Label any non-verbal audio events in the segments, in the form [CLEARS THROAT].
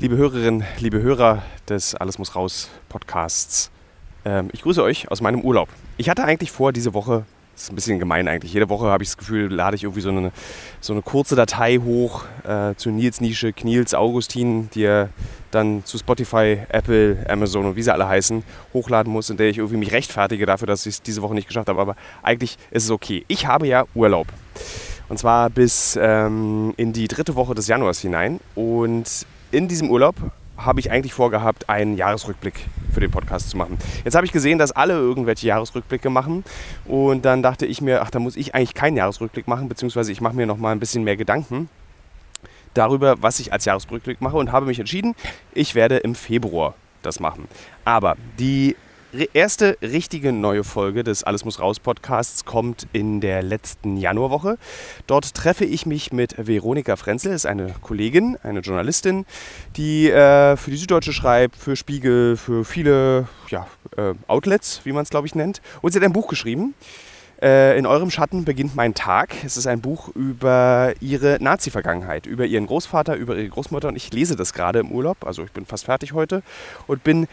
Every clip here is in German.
Liebe Hörerinnen, liebe Hörer des Alles muss raus Podcasts, ähm, ich grüße euch aus meinem Urlaub. Ich hatte eigentlich vor, diese Woche, das ist ein bisschen gemein eigentlich, jede Woche habe ich das Gefühl, lade ich irgendwie so eine, so eine kurze Datei hoch äh, zu Nils Nische, Knils Augustin, die er dann zu Spotify, Apple, Amazon und wie sie alle heißen, hochladen muss, in der ich irgendwie mich rechtfertige dafür, dass ich es diese Woche nicht geschafft habe. Aber eigentlich ist es okay. Ich habe ja Urlaub. Und zwar bis ähm, in die dritte Woche des Januars hinein. Und in diesem Urlaub habe ich eigentlich vorgehabt, einen Jahresrückblick für den Podcast zu machen. Jetzt habe ich gesehen, dass alle irgendwelche Jahresrückblicke machen und dann dachte ich mir, ach, da muss ich eigentlich keinen Jahresrückblick machen, beziehungsweise ich mache mir noch mal ein bisschen mehr Gedanken darüber, was ich als Jahresrückblick mache und habe mich entschieden, ich werde im Februar das machen. Aber die erste richtige neue Folge des Alles muss raus Podcasts kommt in der letzten Januarwoche. Dort treffe ich mich mit Veronika Frenzel, ist eine Kollegin, eine Journalistin, die äh, für die Süddeutsche schreibt, für Spiegel, für viele ja, äh, Outlets, wie man es glaube ich nennt. Und sie hat ein Buch geschrieben. Äh, in eurem Schatten beginnt mein Tag. Es ist ein Buch über ihre Nazi-Vergangenheit, über ihren Großvater, über ihre Großmutter. Und ich lese das gerade im Urlaub. Also ich bin fast fertig heute und bin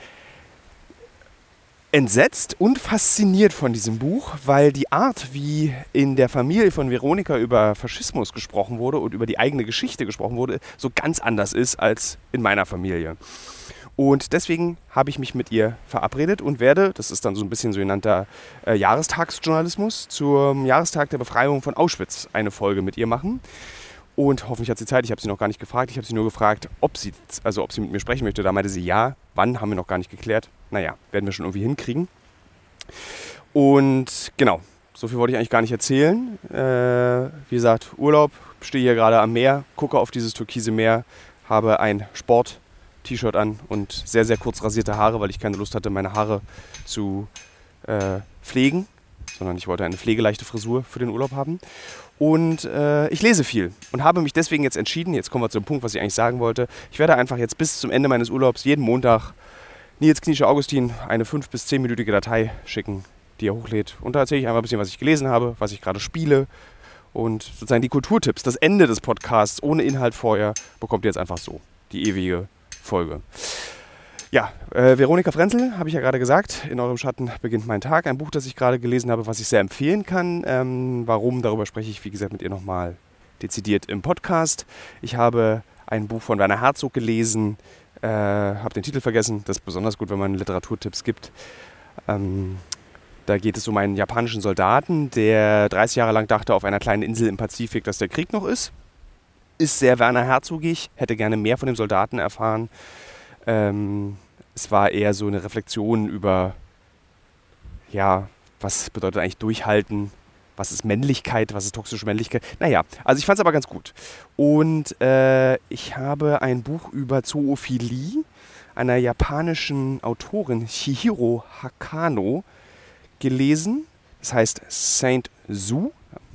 entsetzt und fasziniert von diesem Buch, weil die Art, wie in der Familie von Veronika über Faschismus gesprochen wurde und über die eigene Geschichte gesprochen wurde, so ganz anders ist als in meiner Familie. Und deswegen habe ich mich mit ihr verabredet und werde, das ist dann so ein bisschen sogenannter äh, Jahrestagsjournalismus, zum Jahrestag der Befreiung von Auschwitz eine Folge mit ihr machen. Und hoffentlich hat sie Zeit. Ich habe sie noch gar nicht gefragt. Ich habe sie nur gefragt, ob sie, also ob sie mit mir sprechen möchte. Da meinte sie ja. Wann haben wir noch gar nicht geklärt. Naja, werden wir schon irgendwie hinkriegen. Und genau, so viel wollte ich eigentlich gar nicht erzählen. Äh, wie gesagt, Urlaub, stehe hier gerade am Meer, gucke auf dieses türkise Meer, habe ein Sport-T-Shirt an und sehr, sehr kurz rasierte Haare, weil ich keine Lust hatte, meine Haare zu äh, pflegen, sondern ich wollte eine pflegeleichte Frisur für den Urlaub haben. Und äh, ich lese viel und habe mich deswegen jetzt entschieden, jetzt kommen wir zu dem Punkt, was ich eigentlich sagen wollte. Ich werde einfach jetzt bis zum Ende meines Urlaubs jeden Montag Nils Kniesche Augustin eine 5- bis 10-minütige Datei schicken, die er hochlädt. Und da erzähle ich einfach ein bisschen, was ich gelesen habe, was ich gerade spiele. Und sozusagen die Kulturtipps, das Ende des Podcasts ohne Inhalt vorher, bekommt ihr jetzt einfach so. Die ewige Folge. Ja, äh, Veronika Frenzel, habe ich ja gerade gesagt, in eurem Schatten beginnt mein Tag. Ein Buch, das ich gerade gelesen habe, was ich sehr empfehlen kann. Ähm, warum, darüber spreche ich, wie gesagt, mit ihr nochmal dezidiert im Podcast. Ich habe ein Buch von Werner Herzog gelesen, äh, habe den Titel vergessen. Das ist besonders gut, wenn man Literaturtipps gibt. Ähm, da geht es um einen japanischen Soldaten, der 30 Jahre lang dachte, auf einer kleinen Insel im Pazifik, dass der Krieg noch ist. Ist sehr Werner Herzogig, hätte gerne mehr von dem Soldaten erfahren. Ähm, es war eher so eine Reflexion über, ja, was bedeutet eigentlich durchhalten, was ist Männlichkeit, was ist toxische Männlichkeit. Naja, also ich fand es aber ganz gut. Und äh, ich habe ein Buch über Zoophilie einer japanischen Autorin, Chihiro Hakano, gelesen. Das heißt Saint Su.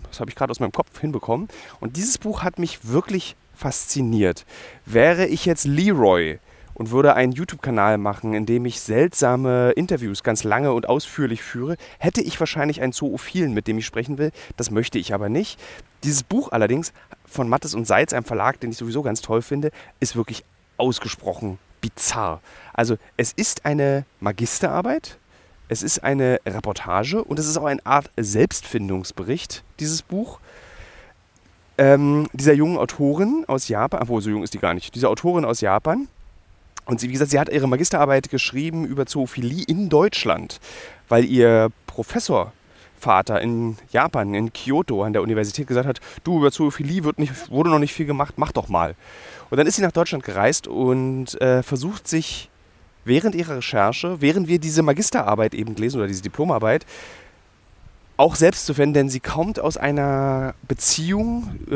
Das habe ich gerade aus meinem Kopf hinbekommen. Und dieses Buch hat mich wirklich fasziniert. Wäre ich jetzt Leroy, und würde einen YouTube-Kanal machen, in dem ich seltsame Interviews ganz lange und ausführlich führe, hätte ich wahrscheinlich einen Zoophilen, mit dem ich sprechen will. Das möchte ich aber nicht. Dieses Buch allerdings von Mattes und Seitz, einem Verlag, den ich sowieso ganz toll finde, ist wirklich ausgesprochen bizarr. Also es ist eine Magisterarbeit, es ist eine Reportage und es ist auch eine Art Selbstfindungsbericht, dieses Buch. Ähm, dieser jungen Autorin aus Japan, obwohl so jung ist die gar nicht, dieser Autorin aus Japan, und sie, wie gesagt, sie hat ihre Magisterarbeit geschrieben über Zoophilie in Deutschland, weil ihr Professorvater in Japan, in Kyoto an der Universität gesagt hat, du, über Zoophilie wird nicht, wurde noch nicht viel gemacht, mach doch mal. Und dann ist sie nach Deutschland gereist und äh, versucht sich während ihrer Recherche, während wir diese Magisterarbeit eben lesen oder diese Diplomarbeit, auch selbst zu finden, denn sie kommt aus einer Beziehung, äh,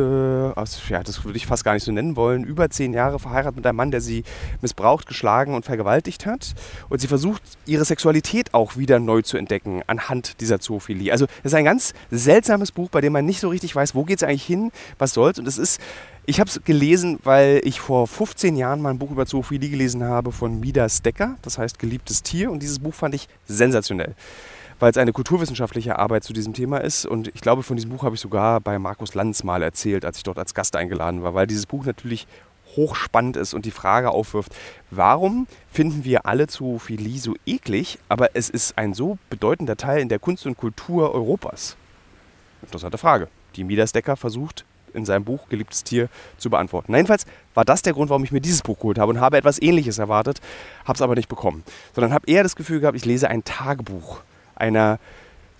aus, ja, das würde ich fast gar nicht so nennen wollen, über zehn Jahre verheiratet mit einem Mann, der sie missbraucht, geschlagen und vergewaltigt hat. Und sie versucht, ihre Sexualität auch wieder neu zu entdecken anhand dieser Zoophilie. Also es ist ein ganz seltsames Buch, bei dem man nicht so richtig weiß, wo geht es eigentlich hin, was soll's. Und es ist, ich habe es gelesen, weil ich vor 15 Jahren mal ein Buch über Zoophilie gelesen habe von Midas Decker, das heißt Geliebtes Tier. Und dieses Buch fand ich sensationell weil es eine kulturwissenschaftliche Arbeit zu diesem Thema ist. Und ich glaube, von diesem Buch habe ich sogar bei Markus Lanz mal erzählt, als ich dort als Gast eingeladen war, weil dieses Buch natürlich hochspannend ist und die Frage aufwirft, warum finden wir alle Zoophilie so eklig, aber es ist ein so bedeutender Teil in der Kunst und Kultur Europas? Interessante Frage, die Midas Decker versucht in seinem Buch Geliebtes Tier zu beantworten. jedenfalls war das der Grund, warum ich mir dieses Buch geholt habe und habe etwas Ähnliches erwartet, habe es aber nicht bekommen, sondern habe eher das Gefühl gehabt, ich lese ein Tagebuch einer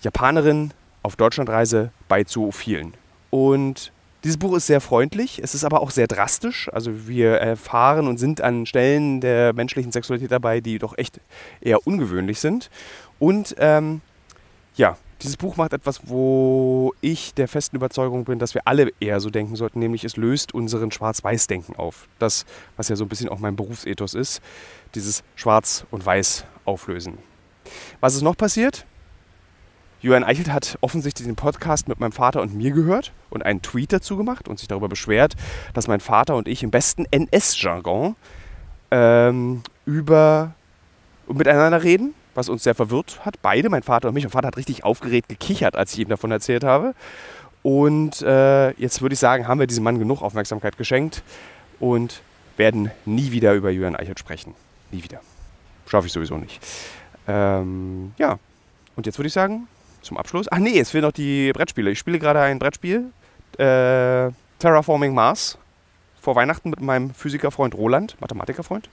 Japanerin auf Deutschlandreise bei Zoophilen. Und dieses Buch ist sehr freundlich, es ist aber auch sehr drastisch. Also wir erfahren und sind an Stellen der menschlichen Sexualität dabei, die doch echt eher ungewöhnlich sind. Und ähm, ja, dieses Buch macht etwas, wo ich der festen Überzeugung bin, dass wir alle eher so denken sollten, nämlich es löst unseren Schwarz-Weiß-Denken auf. Das, was ja so ein bisschen auch mein Berufsethos ist, dieses Schwarz und Weiß auflösen. Was ist noch passiert? Julian Eichelt hat offensichtlich den Podcast mit meinem Vater und mir gehört und einen Tweet dazu gemacht und sich darüber beschwert, dass mein Vater und ich im besten NS-Jargon ähm, über miteinander reden, was uns sehr verwirrt hat. Beide, mein Vater und mich. Mein Vater hat richtig aufgeregt gekichert, als ich ihm davon erzählt habe. Und äh, jetzt würde ich sagen, haben wir diesem Mann genug Aufmerksamkeit geschenkt und werden nie wieder über Julian Eichelt sprechen. Nie wieder. Schaffe ich sowieso nicht. Ähm, ja, und jetzt würde ich sagen, zum Abschluss. Ach nee, es fehlen noch die Brettspiele. Ich spiele gerade ein Brettspiel, äh, Terraforming Mars, vor Weihnachten mit meinem Physikerfreund Roland, Mathematikerfreund,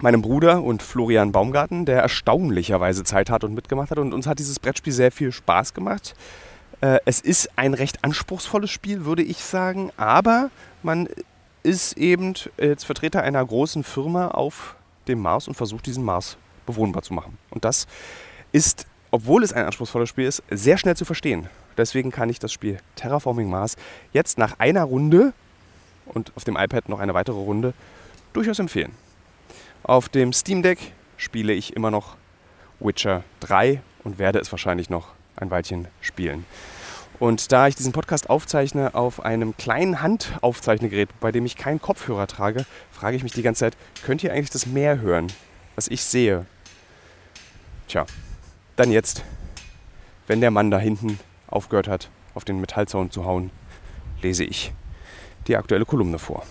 meinem Bruder und Florian Baumgarten, der erstaunlicherweise Zeit hat und mitgemacht hat. Und uns hat dieses Brettspiel sehr viel Spaß gemacht. Äh, es ist ein recht anspruchsvolles Spiel, würde ich sagen, aber man ist eben als Vertreter einer großen Firma auf dem Mars und versucht, diesen Mars bewohnbar zu machen. Und das ist obwohl es ein anspruchsvolles Spiel ist, sehr schnell zu verstehen. Deswegen kann ich das Spiel Terraforming Mars jetzt nach einer Runde und auf dem iPad noch eine weitere Runde durchaus empfehlen. Auf dem Steam Deck spiele ich immer noch Witcher 3 und werde es wahrscheinlich noch ein Weilchen spielen. Und da ich diesen Podcast aufzeichne auf einem kleinen Handaufzeichnegerät, bei dem ich keinen Kopfhörer trage, frage ich mich die ganze Zeit, könnt ihr eigentlich das Meer hören, was ich sehe? Tja, dann jetzt, wenn der Mann da hinten aufgehört hat, auf den Metallzaun zu hauen, lese ich die aktuelle Kolumne vor.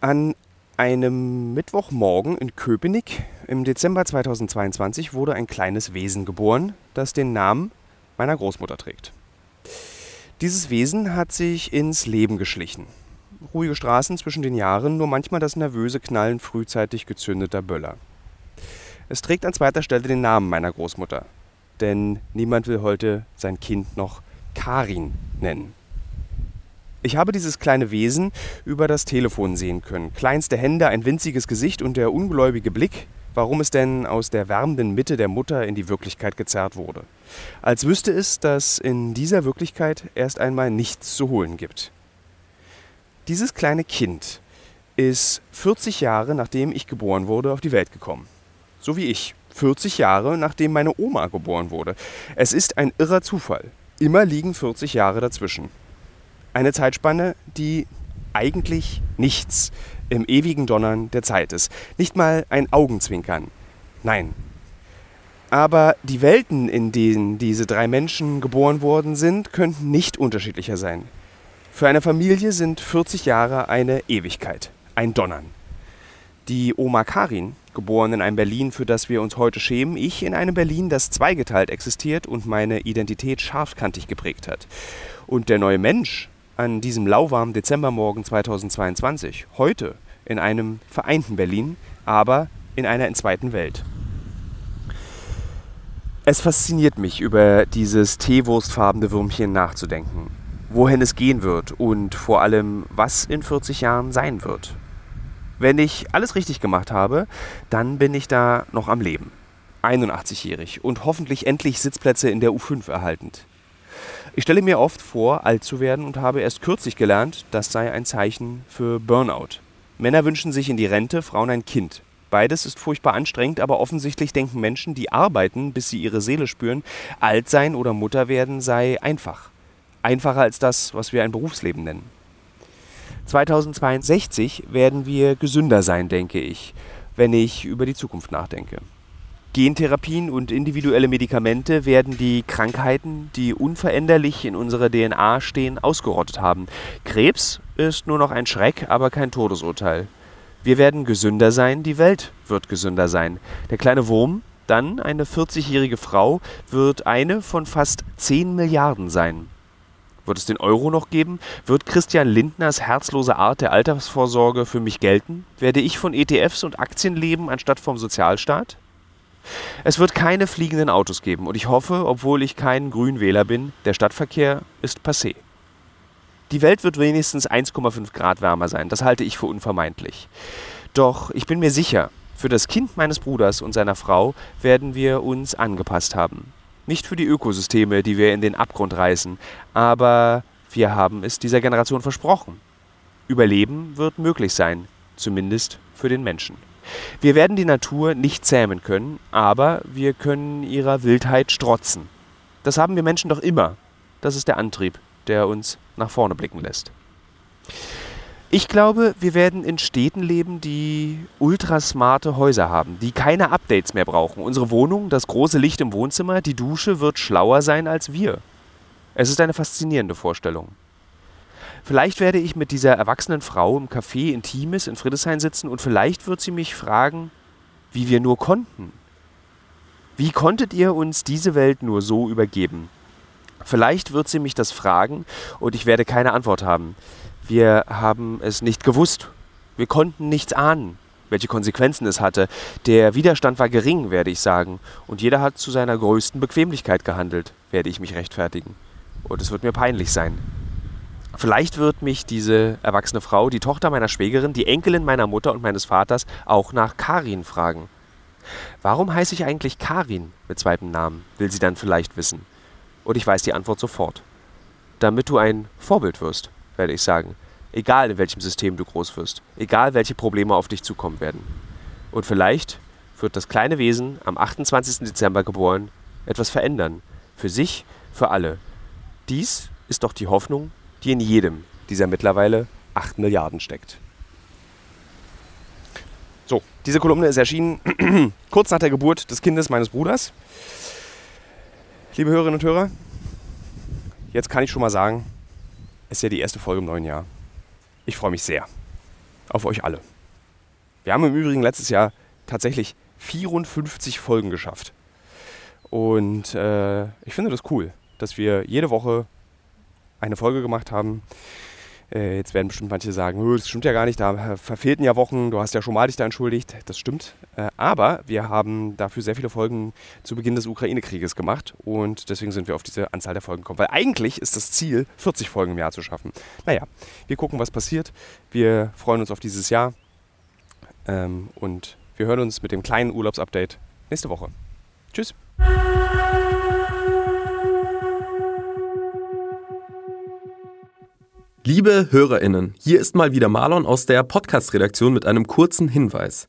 An einem Mittwochmorgen in Köpenick im Dezember 2022 wurde ein kleines Wesen geboren, das den Namen meiner Großmutter trägt. Dieses Wesen hat sich ins Leben geschlichen. Ruhige Straßen zwischen den Jahren, nur manchmal das nervöse Knallen frühzeitig gezündeter Böller. Es trägt an zweiter Stelle den Namen meiner Großmutter. Denn niemand will heute sein Kind noch Karin nennen. Ich habe dieses kleine Wesen über das Telefon sehen können. Kleinste Hände, ein winziges Gesicht und der ungläubige Blick, warum es denn aus der wärmenden Mitte der Mutter in die Wirklichkeit gezerrt wurde. Als wüsste es, dass in dieser Wirklichkeit erst einmal nichts zu holen gibt. Dieses kleine Kind ist 40 Jahre nachdem ich geboren wurde auf die Welt gekommen so wie ich, 40 Jahre nachdem meine Oma geboren wurde. Es ist ein irrer Zufall. Immer liegen 40 Jahre dazwischen. Eine Zeitspanne, die eigentlich nichts im ewigen Donnern der Zeit ist. Nicht mal ein Augenzwinkern. Nein. Aber die Welten, in denen diese drei Menschen geboren worden sind, könnten nicht unterschiedlicher sein. Für eine Familie sind 40 Jahre eine Ewigkeit, ein Donnern. Die Oma Karin geboren in einem Berlin, für das wir uns heute schämen, ich in einem Berlin, das zweigeteilt existiert und meine Identität scharfkantig geprägt hat. Und der neue Mensch an diesem lauwarmen Dezembermorgen 2022, heute in einem vereinten Berlin, aber in einer entzweiten Welt. Es fasziniert mich, über dieses teewurstfarbene Würmchen nachzudenken, wohin es gehen wird und vor allem, was in 40 Jahren sein wird. Wenn ich alles richtig gemacht habe, dann bin ich da noch am Leben. 81-jährig und hoffentlich endlich Sitzplätze in der U5 erhaltend. Ich stelle mir oft vor, alt zu werden und habe erst kürzlich gelernt, das sei ein Zeichen für Burnout. Männer wünschen sich in die Rente, Frauen ein Kind. Beides ist furchtbar anstrengend, aber offensichtlich denken Menschen, die arbeiten, bis sie ihre Seele spüren, alt sein oder Mutter werden sei einfach. Einfacher als das, was wir ein Berufsleben nennen. 2062 werden wir gesünder sein, denke ich, wenn ich über die Zukunft nachdenke. Gentherapien und individuelle Medikamente werden die Krankheiten, die unveränderlich in unserer DNA stehen, ausgerottet haben. Krebs ist nur noch ein Schreck, aber kein Todesurteil. Wir werden gesünder sein, die Welt wird gesünder sein. Der kleine Wurm, dann eine 40-jährige Frau, wird eine von fast 10 Milliarden sein. Wird es den Euro noch geben? Wird Christian Lindners herzlose Art der Altersvorsorge für mich gelten? Werde ich von ETFs und Aktien leben anstatt vom Sozialstaat? Es wird keine fliegenden Autos geben und ich hoffe, obwohl ich kein Grünwähler bin, der Stadtverkehr ist passé. Die Welt wird wenigstens 1,5 Grad wärmer sein, das halte ich für unvermeidlich. Doch ich bin mir sicher, für das Kind meines Bruders und seiner Frau werden wir uns angepasst haben. Nicht für die Ökosysteme, die wir in den Abgrund reißen, aber wir haben es dieser Generation versprochen. Überleben wird möglich sein, zumindest für den Menschen. Wir werden die Natur nicht zähmen können, aber wir können ihrer Wildheit strotzen. Das haben wir Menschen doch immer. Das ist der Antrieb, der uns nach vorne blicken lässt. Ich glaube, wir werden in Städten leben, die ultrasmarte Häuser haben, die keine Updates mehr brauchen. Unsere Wohnung, das große Licht im Wohnzimmer, die Dusche wird schlauer sein als wir. Es ist eine faszinierende Vorstellung. Vielleicht werde ich mit dieser erwachsenen Frau im Café Intimes in Friedrichshain sitzen und vielleicht wird sie mich fragen, wie wir nur konnten. Wie konntet ihr uns diese Welt nur so übergeben? Vielleicht wird sie mich das fragen und ich werde keine Antwort haben. Wir haben es nicht gewusst. Wir konnten nichts ahnen, welche Konsequenzen es hatte. Der Widerstand war gering, werde ich sagen. Und jeder hat zu seiner größten Bequemlichkeit gehandelt, werde ich mich rechtfertigen. Und es wird mir peinlich sein. Vielleicht wird mich diese erwachsene Frau, die Tochter meiner Schwägerin, die Enkelin meiner Mutter und meines Vaters, auch nach Karin fragen. Warum heiße ich eigentlich Karin mit zweitem Namen, will sie dann vielleicht wissen. Und ich weiß die Antwort sofort. Damit du ein Vorbild wirst, werde ich sagen. Egal in welchem System du groß wirst. Egal welche Probleme auf dich zukommen werden. Und vielleicht wird das kleine Wesen am 28. Dezember geboren etwas verändern. Für sich, für alle. Dies ist doch die Hoffnung, die in jedem dieser mittlerweile 8 Milliarden steckt. So, diese Kolumne ist erschienen [CLEARS THROAT] kurz nach der Geburt des Kindes meines Bruders. Liebe Hörerinnen und Hörer, jetzt kann ich schon mal sagen, ist ja die erste Folge im neuen Jahr. Ich freue mich sehr auf euch alle. Wir haben im Übrigen letztes Jahr tatsächlich 54 Folgen geschafft. Und äh, ich finde das cool, dass wir jede Woche eine Folge gemacht haben. Äh, jetzt werden bestimmt manche sagen, das stimmt ja gar nicht, da verfehlten ja Wochen, du hast ja schon mal dich da entschuldigt. Das stimmt. Äh, aber wir haben dafür sehr viele Folgen zu Beginn des Ukraine-Krieges gemacht und deswegen sind wir auf diese Anzahl der Folgen gekommen. Weil eigentlich ist das Ziel, 40 Folgen im Jahr zu schaffen. Naja, wir gucken, was passiert. Wir freuen uns auf dieses Jahr ähm, und wir hören uns mit dem kleinen Urlaubsupdate nächste Woche. Tschüss. Liebe HörerInnen, hier ist mal wieder Marlon aus der Podcast-Redaktion mit einem kurzen Hinweis.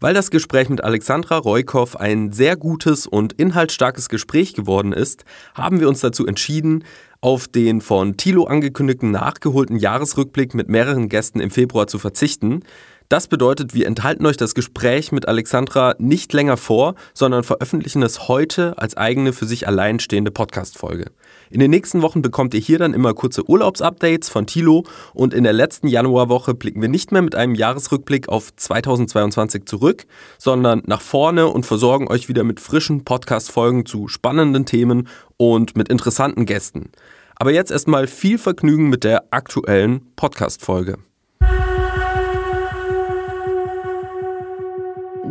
Weil das Gespräch mit Alexandra Reukow ein sehr gutes und inhaltsstarkes Gespräch geworden ist, haben wir uns dazu entschieden, auf den von Thilo angekündigten nachgeholten Jahresrückblick mit mehreren Gästen im Februar zu verzichten. Das bedeutet, wir enthalten euch das Gespräch mit Alexandra nicht länger vor, sondern veröffentlichen es heute als eigene für sich alleinstehende Podcast-Folge. In den nächsten Wochen bekommt ihr hier dann immer kurze Urlaubsupdates von Thilo und in der letzten Januarwoche blicken wir nicht mehr mit einem Jahresrückblick auf 2022 zurück, sondern nach vorne und versorgen euch wieder mit frischen Podcast-Folgen zu spannenden Themen und mit interessanten Gästen. Aber jetzt erstmal viel Vergnügen mit der aktuellen Podcast-Folge.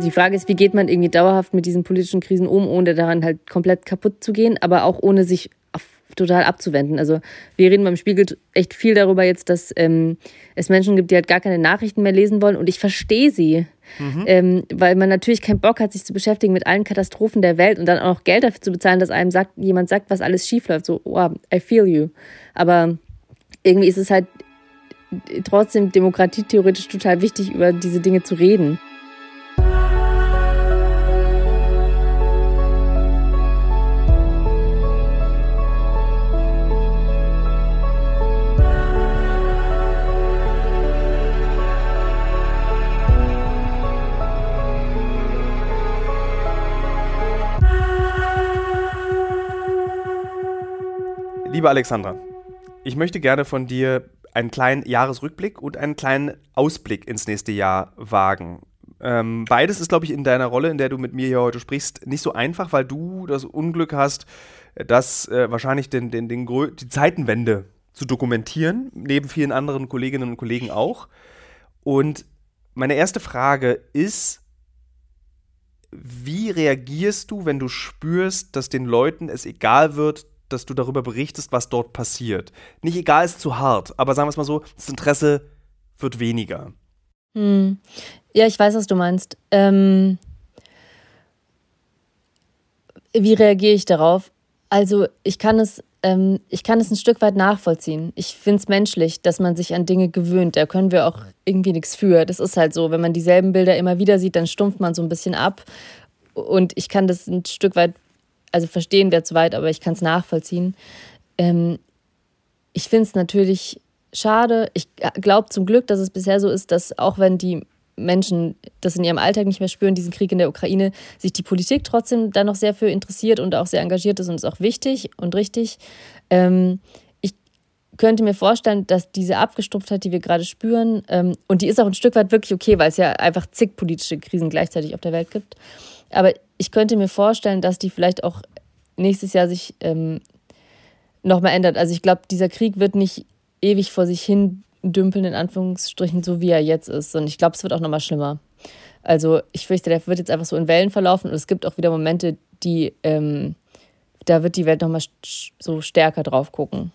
die Frage ist, wie geht man irgendwie dauerhaft mit diesen politischen Krisen um, ohne daran halt komplett kaputt zu gehen, aber auch ohne sich total abzuwenden. Also wir reden beim Spiegel echt viel darüber jetzt, dass ähm, es Menschen gibt, die halt gar keine Nachrichten mehr lesen wollen und ich verstehe sie. Mhm. Ähm, weil man natürlich keinen Bock hat, sich zu beschäftigen mit allen Katastrophen der Welt und dann auch noch Geld dafür zu bezahlen, dass einem sagt, jemand sagt, was alles schief läuft. So, wow, I feel you. Aber irgendwie ist es halt trotzdem demokratietheoretisch total wichtig, über diese Dinge zu reden. Liebe Alexandra, ich möchte gerne von dir einen kleinen Jahresrückblick und einen kleinen Ausblick ins nächste Jahr wagen. Ähm, beides ist, glaube ich, in deiner Rolle, in der du mit mir hier heute sprichst, nicht so einfach, weil du das Unglück hast, dass äh, wahrscheinlich den, den, den, die Zeitenwende zu dokumentieren, neben vielen anderen Kolleginnen und Kollegen auch. Und meine erste Frage ist, wie reagierst du, wenn du spürst, dass den Leuten es egal wird, dass du darüber berichtest, was dort passiert? Nicht egal ist zu hart, aber sagen wir es mal so, das Interesse wird weniger. Hm. Ja, ich weiß, was du meinst. Ähm, wie reagiere ich darauf? Also ich kann es, ähm, ich kann es ein Stück weit nachvollziehen. Ich finde es menschlich, dass man sich an Dinge gewöhnt. Da können wir auch irgendwie nichts für. Das ist halt so. Wenn man dieselben Bilder immer wieder sieht, dann stumpft man so ein bisschen ab. Und ich kann das ein Stück weit, also verstehen wäre zu weit, aber ich kann es nachvollziehen. Ähm, ich finde es natürlich schade. Ich glaube zum Glück, dass es bisher so ist, dass auch wenn die Menschen das in ihrem Alltag nicht mehr spüren, diesen Krieg in der Ukraine, sich die Politik trotzdem da noch sehr für interessiert und auch sehr engagiert ist und ist auch wichtig und richtig. Ähm, ich könnte mir vorstellen, dass diese Abgestumpftheit, die wir gerade spüren, ähm, und die ist auch ein Stück weit wirklich okay, weil es ja einfach zig politische Krisen gleichzeitig auf der Welt gibt. Aber ich könnte mir vorstellen, dass die vielleicht auch nächstes Jahr sich ähm, nochmal ändert. Also ich glaube, dieser Krieg wird nicht ewig vor sich hin dümpeln, in Anführungsstrichen, so wie er jetzt ist. Und ich glaube, es wird auch nochmal schlimmer. Also ich fürchte, der wird jetzt einfach so in Wellen verlaufen und es gibt auch wieder Momente, die, ähm, da wird die Welt nochmal so stärker drauf gucken.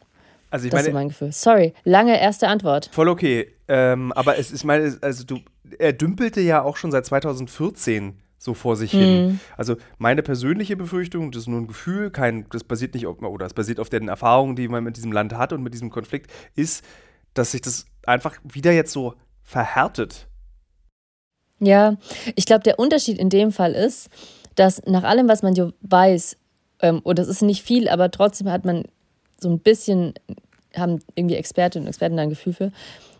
Also ich das meine, ist mein Gefühl. Sorry, lange erste Antwort. Voll okay. Ähm, aber es ist meine, also du, er dümpelte ja auch schon seit 2014 so vor sich hin. Mhm. Also meine persönliche Befürchtung, das ist nur ein Gefühl, kein, das basiert nicht auf, oder es basiert auf den Erfahrungen, die man mit diesem Land hat und mit diesem Konflikt, ist, dass sich das einfach wieder jetzt so verhärtet. Ja, ich glaube, der Unterschied in dem Fall ist, dass nach allem, was man so weiß, ähm, und das ist nicht viel, aber trotzdem hat man so ein bisschen, haben irgendwie Expertinnen und Experten da ein Gefühl für,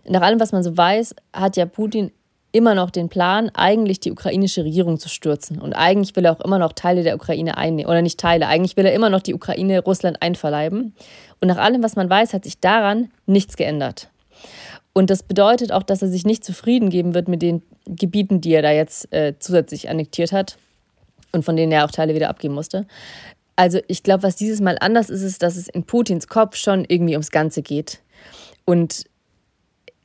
nach allem, was man so weiß, hat ja Putin immer noch den Plan, eigentlich die ukrainische Regierung zu stürzen. Und eigentlich will er auch immer noch Teile der Ukraine einnehmen. Oder nicht Teile, eigentlich will er immer noch die Ukraine Russland einverleiben. Und nach allem, was man weiß, hat sich daran nichts geändert. Und das bedeutet auch, dass er sich nicht zufrieden geben wird mit den Gebieten, die er da jetzt äh, zusätzlich annektiert hat und von denen er auch Teile wieder abgeben musste. Also ich glaube, was dieses Mal anders ist, ist, dass es in Putins Kopf schon irgendwie ums Ganze geht. Und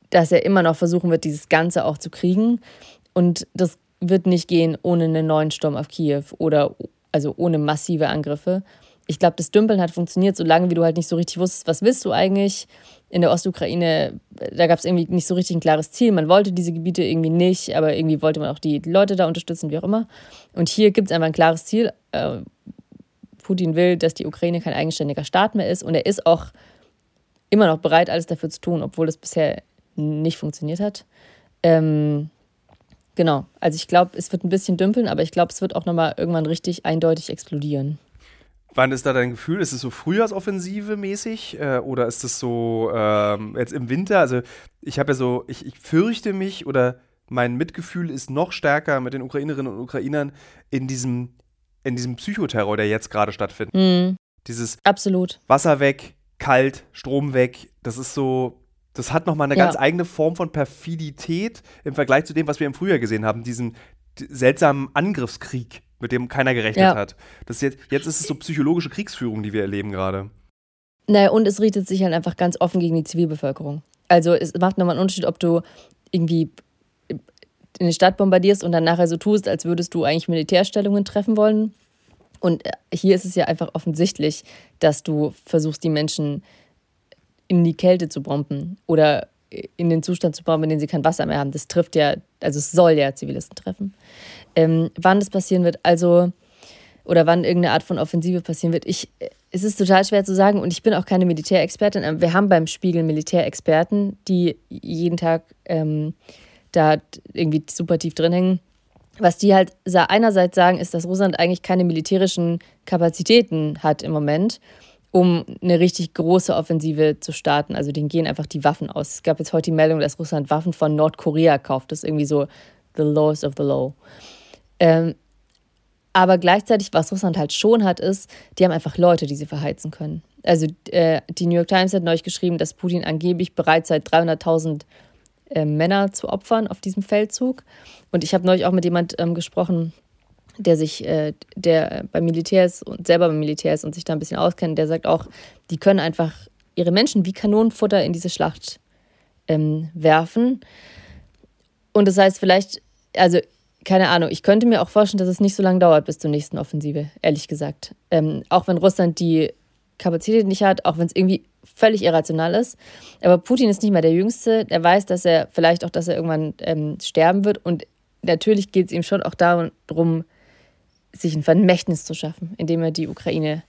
dass er immer noch versuchen wird, dieses Ganze auch zu kriegen. Und das wird nicht gehen ohne einen neuen Sturm auf Kiew oder also ohne massive Angriffe. Ich glaube, das Dümpeln hat funktioniert, solange wie du halt nicht so richtig wusstest, was willst du eigentlich. In der Ostukraine, da gab es irgendwie nicht so richtig ein klares Ziel. Man wollte diese Gebiete irgendwie nicht, aber irgendwie wollte man auch die Leute da unterstützen, wie auch immer. Und hier gibt es einfach ein klares Ziel. Äh, Putin will, dass die Ukraine kein eigenständiger Staat mehr ist und er ist auch immer noch bereit, alles dafür zu tun, obwohl das bisher nicht funktioniert hat. Ähm, genau, also ich glaube, es wird ein bisschen dümpeln, aber ich glaube, es wird auch nochmal irgendwann richtig eindeutig explodieren. Wann ist da dein Gefühl? Ist es so Frühjahrsoffensive mäßig äh, oder ist es so ähm, jetzt im Winter? Also ich habe ja so, ich, ich fürchte mich oder mein Mitgefühl ist noch stärker mit den Ukrainerinnen und Ukrainern in diesem, in diesem Psychoterror, der jetzt gerade stattfindet. Mm. Dieses Absolut. Wasser weg, kalt, Strom weg. Das ist so, das hat nochmal eine ja. ganz eigene Form von Perfidität im Vergleich zu dem, was wir im Frühjahr gesehen haben, diesen seltsamen Angriffskrieg, mit dem keiner gerechnet ja. hat. Das jetzt, jetzt ist es so psychologische Kriegsführung, die wir erleben gerade. Naja, und es richtet sich halt einfach ganz offen gegen die Zivilbevölkerung. Also es macht nochmal einen Unterschied, ob du irgendwie in eine Stadt bombardierst und dann nachher so tust, als würdest du eigentlich Militärstellungen treffen wollen. Und äh, hier ist es ja einfach offensichtlich, dass du versuchst, die Menschen in die Kälte zu bomben oder in den Zustand zu bomben, in dem sie kein Wasser mehr haben. Das trifft ja, also es soll ja Zivilisten treffen. Ähm, wann das passieren wird, also oder wann irgendeine Art von Offensive passieren wird, ich, es ist total schwer zu sagen und ich bin auch keine Militärexpertin. Wir haben beim Spiegel Militärexperten, die jeden Tag ähm, da irgendwie super tief drin hängen. Was die halt einerseits sagen, ist, dass Russland eigentlich keine militärischen Kapazitäten hat im Moment um eine richtig große Offensive zu starten. Also denen gehen einfach die Waffen aus. Es gab jetzt heute die Meldung, dass Russland Waffen von Nordkorea kauft. Das ist irgendwie so the lowest of the low. Ähm, Aber gleichzeitig, was Russland halt schon hat, ist, die haben einfach Leute, die sie verheizen können. Also äh, die New York Times hat neulich geschrieben, dass Putin angeblich bereit sei, 300.000 äh, Männer zu opfern auf diesem Feldzug. Und ich habe neulich auch mit jemand ähm, gesprochen, der sich, äh, der beim Militär ist und selber beim Militär ist und sich da ein bisschen auskennt, der sagt auch, die können einfach ihre Menschen wie Kanonenfutter in diese Schlacht ähm, werfen. Und das heißt, vielleicht, also keine Ahnung, ich könnte mir auch vorstellen, dass es nicht so lange dauert bis zur nächsten Offensive, ehrlich gesagt. Ähm, auch wenn Russland die Kapazität nicht hat, auch wenn es irgendwie völlig irrational ist. Aber Putin ist nicht mehr der Jüngste. Er weiß, dass er vielleicht auch, dass er irgendwann ähm, sterben wird. Und natürlich geht es ihm schon auch darum, sich ein Vermächtnis zu schaffen, indem er die Ukraine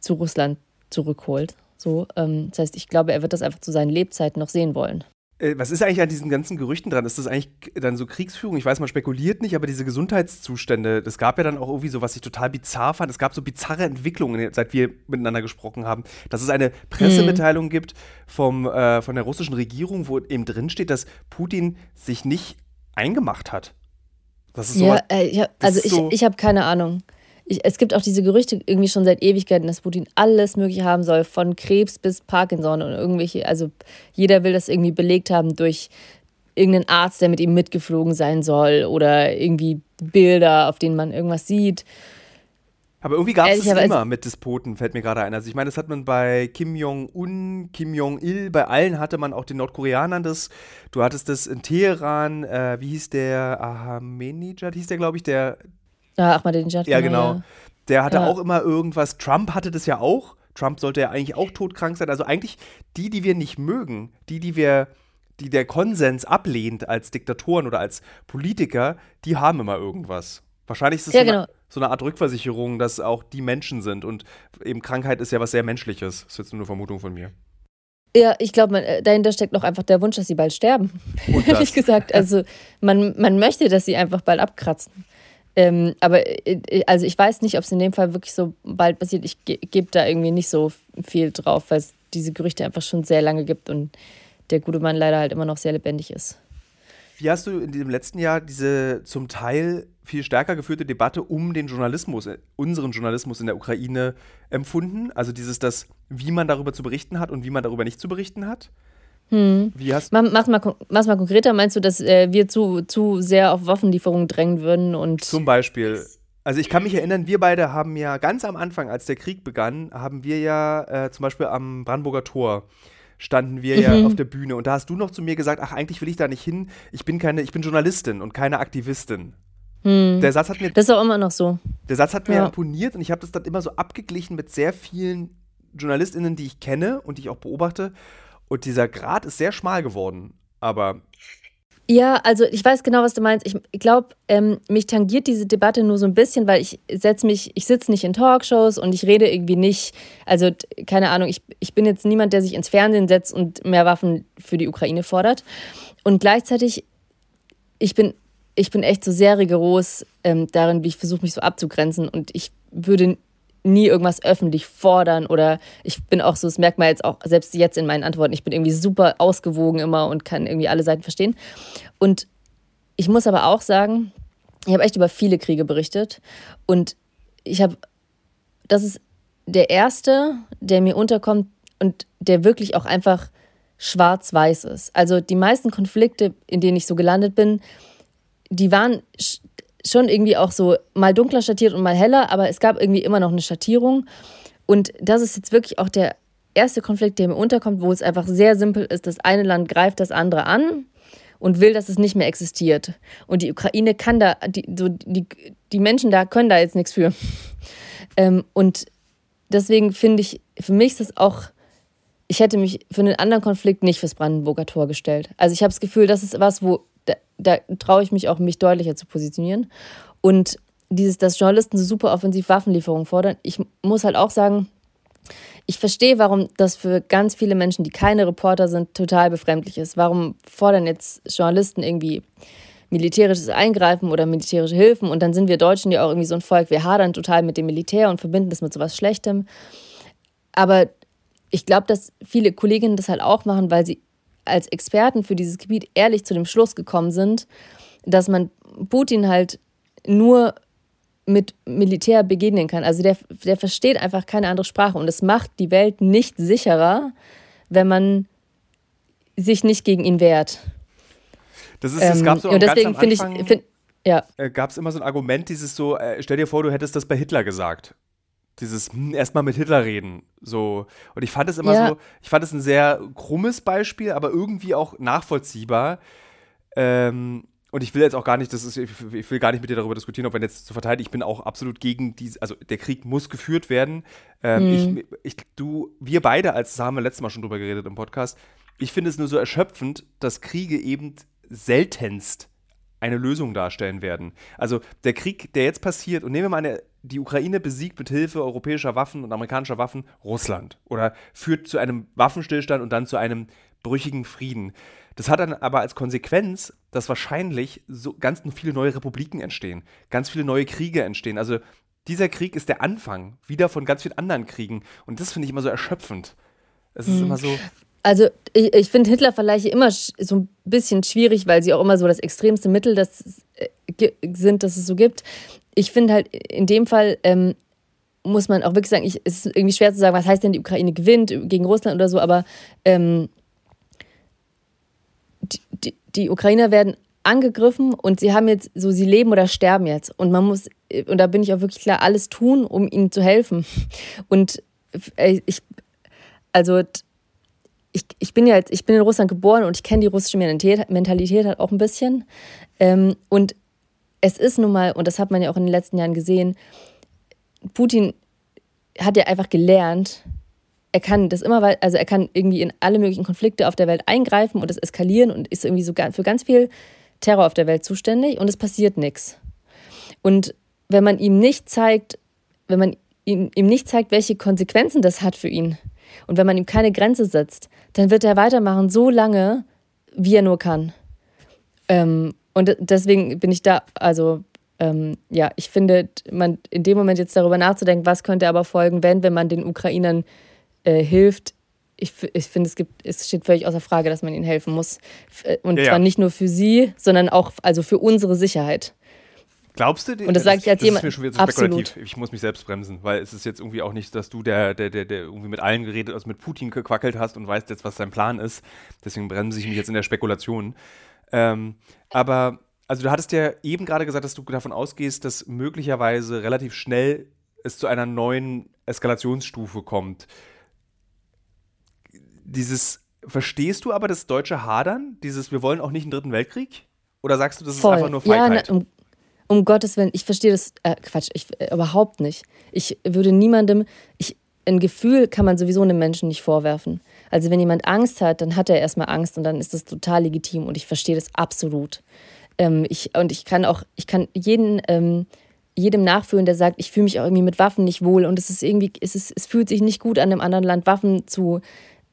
zu Russland zurückholt. So, ähm, das heißt, ich glaube, er wird das einfach zu seinen Lebzeiten noch sehen wollen. Äh, was ist eigentlich an diesen ganzen Gerüchten dran? Ist das eigentlich dann so Kriegsführung? Ich weiß, man spekuliert nicht, aber diese Gesundheitszustände, das gab ja dann auch irgendwie so, was ich total bizarr fand. Es gab so bizarre Entwicklungen, seit wir miteinander gesprochen haben, dass es eine Pressemitteilung mhm. gibt vom, äh, von der russischen Regierung, wo eben drin steht, dass Putin sich nicht eingemacht hat. Das ist so. Ja, äh, ja also ich, so ich habe keine Ahnung ich, es gibt auch diese Gerüchte irgendwie schon seit Ewigkeiten, dass Putin alles Mögliche haben soll, von Krebs bis Parkinson und irgendwelche, also jeder will das irgendwie belegt haben durch irgendeinen Arzt, der mit ihm mitgeflogen sein soll oder irgendwie Bilder, auf denen man irgendwas sieht. Aber irgendwie gab es es immer mit Despoten, fällt mir gerade ein. Also ich meine, das hat man bei Kim Jong-un, Kim Jong-il, bei allen hatte man auch den Nordkoreanern das. Du hattest das in Teheran, äh, wie hieß der, Ahmadinejad hieß der, glaube ich, der, ja, Ahmadinejad. Ja, genau. Der hatte ja. auch immer irgendwas. Trump hatte das ja auch. Trump sollte ja eigentlich auch todkrank sein. Also eigentlich die, die wir nicht mögen, die, die wir, die der Konsens ablehnt als Diktatoren oder als Politiker, die haben immer irgendwas. Wahrscheinlich ist es ja, so, genau. So, eine, Art Rückversicherung, dass auch die Menschen sind. Und eben Krankheit ist ja was sehr Menschliches. Das ist jetzt nur eine Vermutung von mir. Ja, ich glaube, äh, dahinter steckt noch einfach der Wunsch, dass sie bald sterben. [LAUGHS] Ehrlich gesagt. Also man, man möchte, dass sie einfach bald abkratzen. Ähm, aber äh, äh, also ich weiß nicht, ob es in dem Fall wirklich so bald passiert. Ich ge gebe da irgendwie nicht so viel drauf, weil es diese Gerüchte einfach schon sehr lange gibt und der gute Mann leider halt immer noch sehr lebendig ist. Wie hast du in diesem letzten Jahr diese zum Teil viel stärker geführte Debatte um den Journalismus, äh, unseren Journalismus in der Ukraine empfunden? Also dieses, das, wie man darüber zu berichten hat und wie man darüber nicht zu berichten hat? Hm. Wie hast mach, mach, mal, mach's mal konkreter. Meinst du, dass äh, wir zu, zu sehr auf Waffenlieferungen drängen würden? Und Zum Beispiel. Also ich kann mich erinnern, wir beide haben ja ganz am Anfang, als der Krieg begann, haben wir ja äh, zum Beispiel am Brandenburger Tor standen wir mhm. ja auf der Bühne und da hast du noch zu mir gesagt, ach eigentlich will ich da nicht hin, ich bin keine, ich bin Journalistin und keine Aktivistin. Hm. Der Satz hat mir das ist auch immer noch so. Der Satz hat mir ja. imponiert und ich habe das dann immer so abgeglichen mit sehr vielen JournalistInnen, die ich kenne und die ich auch beobachte und dieser Grad ist sehr schmal geworden. Aber ja, also ich weiß genau, was du meinst. Ich glaube, ähm, mich tangiert diese Debatte nur so ein bisschen, weil ich setze mich, ich sitze nicht in Talkshows und ich rede irgendwie nicht, also keine Ahnung, ich, ich bin jetzt niemand, der sich ins Fernsehen setzt und mehr Waffen für die Ukraine fordert. Und gleichzeitig, ich bin, ich bin echt so sehr rigoros ähm, darin, wie ich versuche, mich so abzugrenzen. Und ich würde nie irgendwas öffentlich fordern oder ich bin auch so, das merkt man jetzt auch selbst jetzt in meinen Antworten, ich bin irgendwie super ausgewogen immer und kann irgendwie alle Seiten verstehen. Und ich muss aber auch sagen, ich habe echt über viele Kriege berichtet und ich habe, das ist der erste, der mir unterkommt und der wirklich auch einfach schwarz-weiß ist. Also die meisten Konflikte, in denen ich so gelandet bin, die waren schon irgendwie auch so mal dunkler schattiert und mal heller, aber es gab irgendwie immer noch eine Schattierung. Und das ist jetzt wirklich auch der erste Konflikt, der mir unterkommt, wo es einfach sehr simpel ist. Das eine Land greift das andere an und will, dass es nicht mehr existiert. Und die Ukraine kann da, die, so die, die Menschen da können da jetzt nichts für. [LAUGHS] Ähm, und deswegen finde ich, für mich ist das auch, ich hätte mich für einen anderen Konflikt nicht fürs Brandenburger Tor gestellt. Also ich habe das Gefühl, das ist was, wo da, da traue ich mich auch, mich deutlicher zu positionieren. Und dieses, dass Journalisten so super offensiv Waffenlieferungen fordern, ich muss halt auch sagen, ich verstehe, warum das für ganz viele Menschen, die keine Reporter sind, total befremdlich ist. Warum fordern jetzt Journalisten irgendwie militärisches Eingreifen oder militärische Hilfen? Und dann sind wir Deutschen ja auch irgendwie so ein Volk, wir hadern total mit dem Militär und verbinden das mit sowas Schlechtem. Aber ich glaube, dass viele Kolleginnen das halt auch machen, weil sie als Experten für dieses Gebiet ehrlich zu dem Schluss gekommen sind, dass man Putin halt nur mit Militär begegnen kann. Also der, der versteht einfach keine andere Sprache und es macht die Welt nicht sicherer, wenn man sich nicht gegen ihn wehrt. Das ist, es gab so ähm, und deswegen finde ich, find, ja. Äh, gab es immer so ein Argument, dieses so, äh, stell dir vor, du hättest das bei Hitler gesagt. Dieses hm, erstmal mit Hitler reden. So. Und ich fand es immer ja. so, ich fand es ein sehr krummes Beispiel, aber irgendwie auch nachvollziehbar. Ähm, und ich will jetzt auch gar nicht, das ist, ich will gar nicht mit dir darüber diskutieren, ob wir jetzt zu verteidigen. Ich bin auch absolut gegen diese, also der Krieg muss geführt werden. Ähm, mhm. ich, ich, du, wir beide, als da haben wir letztes Mal schon drüber geredet im Podcast, ich finde es nur so erschöpfend, dass Kriege eben seltenst eine Lösung darstellen werden. Also der Krieg, der jetzt passiert, und nehmen wir mal eine, die Ukraine besiegt mit Hilfe europäischer Waffen und amerikanischer Waffen Russland oder führt zu einem Waffenstillstand und dann zu einem brüchigen Frieden. Das hat dann aber als Konsequenz, dass wahrscheinlich so ganz viele neue Republiken entstehen, ganz viele neue Kriege entstehen. Also dieser Krieg ist der Anfang wieder von ganz vielen anderen Kriegen. Und das finde ich immer so erschöpfend. Es ist hm. immer so. Also ich, ich finde Hitler-Vergleiche immer so ein bisschen schwierig, weil sie auch immer so das extremste Mittel das, äh, sind, das es so gibt. Ich finde halt in dem Fall ähm, muss man auch wirklich sagen, ich, es ist irgendwie schwer zu sagen, was heißt denn, die Ukraine gewinnt gegen Russland oder so, aber ähm, die, die, Ukrainer werden angegriffen und sie haben jetzt so, sie leben oder sterben jetzt. Und man muss, und da bin ich auch wirklich klar, alles tun, um ihnen zu helfen. [LAUGHS] Und äh, ich, also ich, ich bin ja jetzt, ich bin in Russland geboren und ich kenne die russische Mentalität, Mentalität halt auch ein bisschen. Ähm, und es ist nun mal, und das hat man ja auch in den letzten Jahren gesehen, Putin hat ja einfach gelernt, er kann das immer, also er kann irgendwie in alle möglichen Konflikte auf der Welt eingreifen und es eskalieren und ist irgendwie so für ganz viel Terror auf der Welt zuständig und es passiert nichts. Und wenn man ihm nicht zeigt, wenn man ihm, ihm nicht zeigt, welche Konsequenzen das hat für ihn und wenn man ihm keine Grenze setzt, dann wird er weitermachen so lange, wie er nur kann. Ähm, und deswegen bin ich da, also ähm, ja, ich finde, man in dem Moment jetzt darüber nachzudenken, was könnte aber folgen, wenn, wenn man den Ukrainern äh, hilft. Ich, ich finde, es, es steht völlig außer Frage, dass man ihnen helfen muss. Äh, und ja, zwar ja. nicht nur für sie, sondern auch also für unsere Sicherheit. Glaubst du, und das sage ich als jemand, ist mir schon wieder so spekulativ. Absolut. Ich muss mich selbst bremsen, weil es ist jetzt irgendwie auch nicht, dass du der, der, der, der irgendwie mit allen geredet hast, mit Putin gequackelt hast und weißt jetzt, was sein Plan ist. Deswegen bremse ich mich jetzt in der Spekulation. Ähm, aber, also du hattest ja eben gerade gesagt, dass du davon ausgehst, dass möglicherweise relativ schnell es zu einer neuen Eskalationsstufe kommt dieses, verstehst du aber das deutsche Hadern? Dieses, wir wollen auch nicht einen dritten Weltkrieg? Oder sagst du, das Voll. ist einfach nur Feigheit? Ja, um, um, Gottes Willen, ich verstehe das, äh, Quatsch, ich, äh, überhaupt nicht. Ich würde niemandem, ich, ein Gefühl kann man sowieso einem Menschen nicht vorwerfen. Also wenn jemand Angst hat, dann hat er erstmal Angst und dann ist das total legitim und ich verstehe das absolut. Ähm, ich, und ich kann auch, ich kann jeden, ähm, jedem nachfühlen, der sagt, ich fühle mich auch irgendwie mit Waffen nicht wohl und es ist irgendwie, es, ist, es fühlt sich nicht gut an, einem anderen Land Waffen zu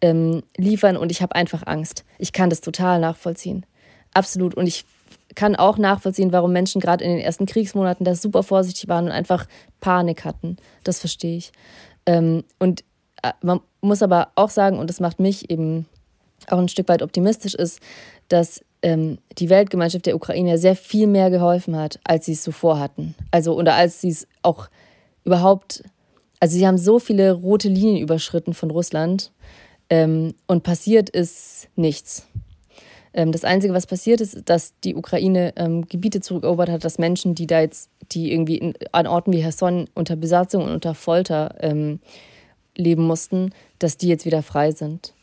ähm, liefern und ich habe einfach Angst. Ich kann das total nachvollziehen. Absolut. Und ich kann auch nachvollziehen, warum Menschen gerade in den ersten Kriegsmonaten da super vorsichtig waren und einfach Panik hatten. Das verstehe ich. Ähm, und äh, man muss aber auch sagen, und das macht mich eben auch ein Stück weit optimistisch, ist, dass ähm, die Weltgemeinschaft der Ukraine sehr viel mehr geholfen hat, als sie es so vorhatten. Also, oder als sie es auch überhaupt, also sie haben so viele rote Linien überschritten von Russland, ähm, und passiert ist nichts. Ähm, das Einzige, was passiert ist, dass die Ukraine ähm, Gebiete zurückerobert hat, dass Menschen, die da jetzt, die irgendwie in, an Orten wie Herson unter Besatzung und unter Folter ähm, leben mussten, dass die jetzt wieder frei sind.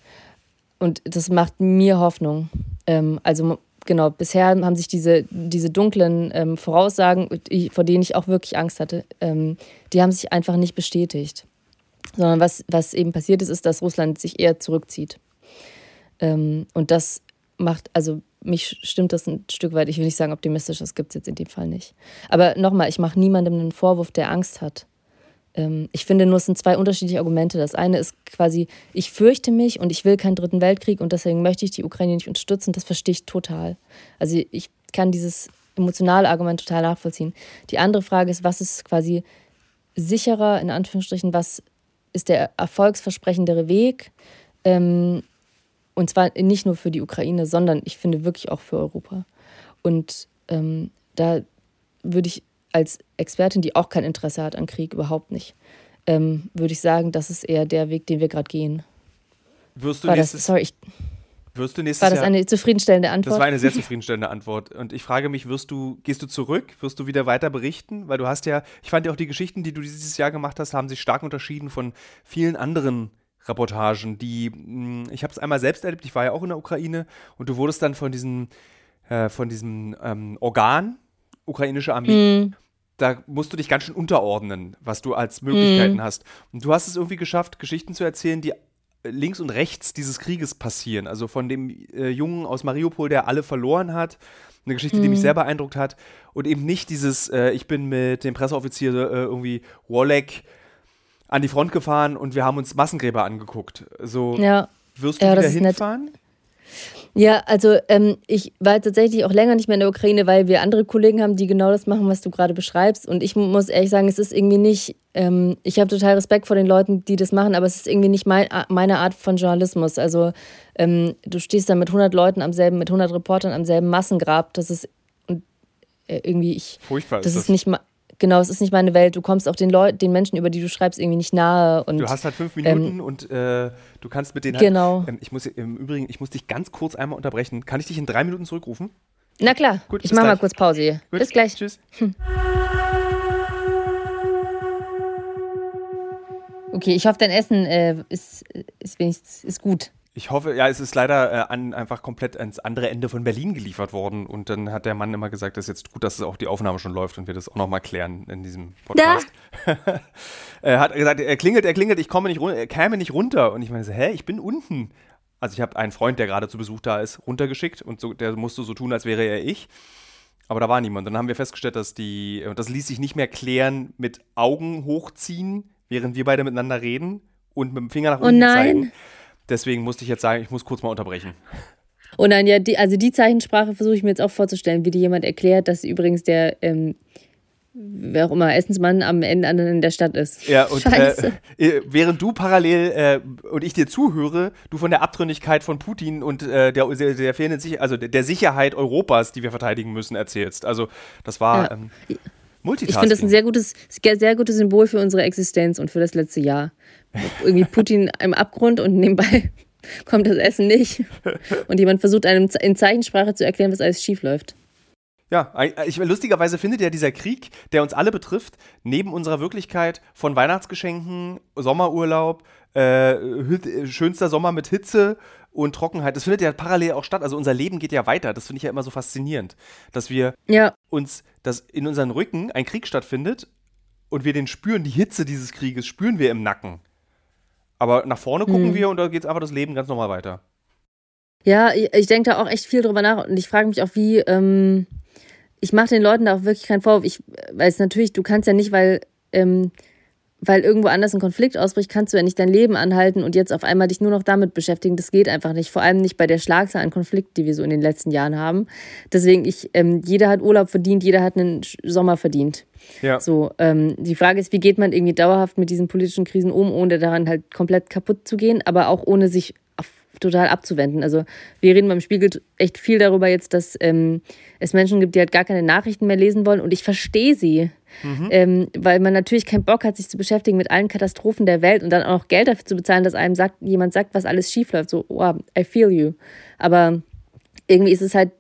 Und das macht mir Hoffnung. Ähm, also genau, bisher haben sich diese, diese dunklen ähm, Voraussagen, vor denen ich auch wirklich Angst hatte, ähm, die haben sich einfach nicht bestätigt. Sondern was, was eben passiert ist, ist, dass Russland sich eher zurückzieht. Ähm, und das macht, also mich stimmt das ein Stück weit, ich will nicht sagen optimistisch, das gibt es jetzt in dem Fall nicht. Aber nochmal, ich mache niemandem einen Vorwurf, der Angst hat. Ähm, ich finde nur, es sind zwei unterschiedliche Argumente. Das eine ist quasi, ich fürchte mich und ich will keinen dritten Weltkrieg und deswegen möchte ich die Ukraine nicht unterstützen. Das verstehe ich total. Also ich kann dieses emotionale Argument total nachvollziehen. Die andere Frage ist, was ist quasi sicherer, in Anführungsstrichen, was ist der erfolgsversprechendere Weg. Ähm, und zwar nicht nur für die Ukraine, sondern ich finde wirklich auch für Europa. Und ähm, da würde ich als Expertin, die auch kein Interesse hat an Krieg, überhaupt nicht, ähm, würde ich sagen, das ist eher der Weg, den wir gerade gehen. Wirst du War nächstes, das, sorry, ich, wirst du nächstes war das Jahr eine zufriedenstellende Antwort? Das war eine sehr [LAUGHS] zufriedenstellende Antwort. Und ich frage mich, wirst du, gehst du zurück? Wirst du wieder weiter berichten? Weil du hast ja, ich fand ja auch die Geschichten, die du dieses Jahr gemacht hast, haben sich stark unterschieden von vielen anderen Reportagen, die, mh, ich habe es einmal selbst erlebt, ich war ja auch in der Ukraine und du wurdest dann von diesem, äh, von diesem ähm, Organ, ukrainische Armee, Hm, da musst du dich ganz schön unterordnen, was du als Möglichkeiten Mhm. hast. Und du hast es irgendwie geschafft, Geschichten zu erzählen, die links und rechts dieses Krieges passieren. Also von dem äh, Jungen aus Mariupol, der alle verloren hat. Eine Geschichte, die mich Mhm. sehr beeindruckt hat. Und eben nicht dieses, äh, ich bin mit dem Presseoffizier äh, irgendwie Wolek an die Front gefahren und wir haben uns Massengräber angeguckt. So, ja. wirst du Ja, wieder ist nett. Ja, also ähm, ich war tatsächlich auch länger nicht mehr in der Ukraine, weil wir andere Kollegen haben, die genau das machen, was du gerade beschreibst. Und ich mu- muss ehrlich sagen, es ist irgendwie nicht, ähm, ich habe total Respekt vor den Leuten, die das machen, aber es ist irgendwie nicht mein, meine Art von Journalismus. Also ähm, du stehst da mit 100 Leuten am selben, mit 100 Reportern am selben Massengrab. Das ist äh, irgendwie, ich, Furchtbar das ist nicht, ma- genau, es ist nicht meine Welt. Du kommst auch den Leuten, den Menschen, über die du schreibst, irgendwie nicht nahe. Und Du hast halt fünf Minuten und äh, du kannst mit denen halt, Genau. Ähm, ich muss im Übrigen, ich muss dich ganz kurz einmal unterbrechen. Kann ich dich in drei Minuten zurückrufen? na klar, Gut, ich mache mal kurz Pause hier. Gut, Bis gleich. Tschüss. Okay, ich hoffe, dein Essen äh, ist, ist wenigstens ist gut. Ich hoffe, ja, es ist leider äh, an, einfach komplett ans andere Ende von Berlin geliefert worden. Und dann hat der Mann immer gesagt, es ist jetzt gut, dass auch die Aufnahme schon läuft und wir das auch nochmal klären in diesem Podcast. [LAUGHS] er hat gesagt, er klingelt, er klingelt, ich komme nicht runter, er käme nicht runter. Und ich meine so, hä, ich bin unten. Also ich habe einen Freund, der gerade zu Besuch da ist, runtergeschickt und so, der musste so tun, als wäre er ich. Aber da war niemand. Dann haben wir festgestellt, dass die, und das ließ sich nicht mehr klären mit Augen hochziehen, während wir beide miteinander reden und mit dem Finger nach Oh unten nein. zeigen. Deswegen musste ich jetzt sagen, ich muss kurz mal unterbrechen. Und Oh dann ja, die, also die Zeichensprache versuche ich mir jetzt auch vorzustellen, wie dir jemand erklärt, dass übrigens der, ähm, wer auch immer, Essensmann am Ende an- in der Stadt ist. Ja, und Scheiße. äh, äh, während du parallel äh, und ich dir zuhöre, du von der Abtrünnigkeit von Putin und äh, der, der, der fehlenden Sicher also der Sicherheit Europas, die wir verteidigen müssen, erzählst. Also das war Ja. ähm, Ich Multitasking. finde das ein sehr gutes, sehr gutes Symbol für unsere Existenz und für das letzte Jahr. Irgendwie Putin [LAUGHS] im Abgrund und nebenbei [LAUGHS] kommt das Essen nicht. Und jemand versucht einem in Zeichensprache zu erklären, was alles schief läuft. Ja, ich, lustigerweise findet ja dieser Krieg, der uns alle betrifft, neben unserer Wirklichkeit von Weihnachtsgeschenken, Sommerurlaub, äh, Hit- schönster Sommer mit Hitze und Trockenheit, das findet ja parallel auch statt. Also unser Leben geht ja weiter. Das finde ich ja immer so faszinierend, dass wir Ja, uns, dass in unseren Rücken ein Krieg stattfindet und wir den spüren, die Hitze dieses Krieges spüren wir im Nacken. Aber nach vorne gucken Mhm. wir und da geht einfach das Leben ganz normal weiter. Ja, ich, denke da auch echt viel drüber nach und ich frage mich auch, wie, ähm, ich mache den Leuten da auch wirklich keinen Vorwurf. Ich weiß natürlich, du kannst ja nicht, weil, ähm, weil irgendwo anders ein Konflikt ausbricht, kannst du ja nicht dein Leben anhalten und jetzt auf einmal dich nur noch damit beschäftigen. Das geht einfach nicht. Vor allem nicht bei der Schlagzahl an Konflikten, die wir so in den letzten Jahren haben. Deswegen, ich, ähm, jeder hat Urlaub verdient, jeder hat einen Sommer verdient. Ja. So, ähm, die Frage ist, wie geht man irgendwie dauerhaft mit diesen politischen Krisen um, ohne daran halt komplett kaputt zu gehen, aber auch ohne sich auf, total abzuwenden. Also wir reden beim Spiegel echt viel darüber jetzt, dass ähm, es Menschen gibt, die halt gar keine Nachrichten mehr lesen wollen und ich verstehe sie. Ähm, weil man natürlich keinen Bock hat, sich zu beschäftigen mit allen Katastrophen der Welt und dann auch noch Geld dafür zu bezahlen, dass einem sagt, jemand sagt, was alles schief läuft. So, wow, I feel you. Aber irgendwie ist es halt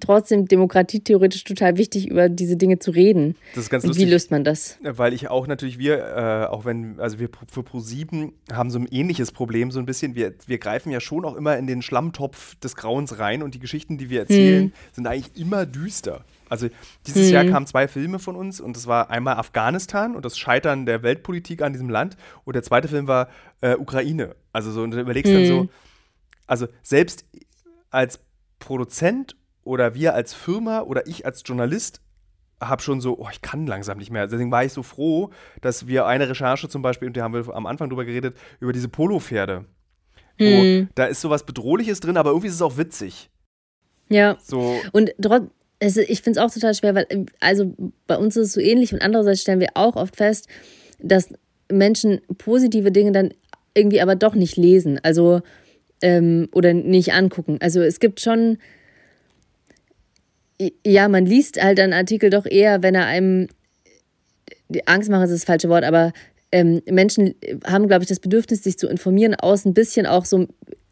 trotzdem demokratietheoretisch total wichtig, über diese Dinge zu reden. Das ist ganz Und wie löst man das? Weil ich auch natürlich, wir, äh, auch wenn, also wir für Pro7 haben so ein ähnliches Problem, so ein bisschen. Wir, wir greifen ja schon auch immer in den Schlammtopf des Grauens rein und die Geschichten, die wir erzählen, sind eigentlich immer düster. Also dieses Jahr kamen zwei Filme von uns und das war einmal Afghanistan und das Scheitern der Weltpolitik an diesem Land und der zweite Film war äh, Ukraine. Also so, und du überlegst dann so, also selbst als Produzent oder wir als Firma oder ich als Journalist habe schon so, oh, ich kann langsam nicht mehr. Deswegen war ich so froh, dass wir eine Recherche zum Beispiel, und da haben wir am Anfang drüber geredet, über diese Polopferde. Wo, Da ist sowas Bedrohliches drin, aber irgendwie ist es auch witzig. Ja. So, Und trotz, es, ich finde es auch total schwer, weil, also bei uns ist es so ähnlich und andererseits stellen wir auch oft fest, dass Menschen positive Dinge dann irgendwie aber doch nicht lesen, also ähm, oder nicht angucken. Also es gibt schon, Ja, man liest halt einen Artikel doch eher, wenn er einem. Die Angst machen ist das falsche Wort, aber ähm, Menschen haben, glaube ich, das Bedürfnis, sich zu informieren, aus ein bisschen auch so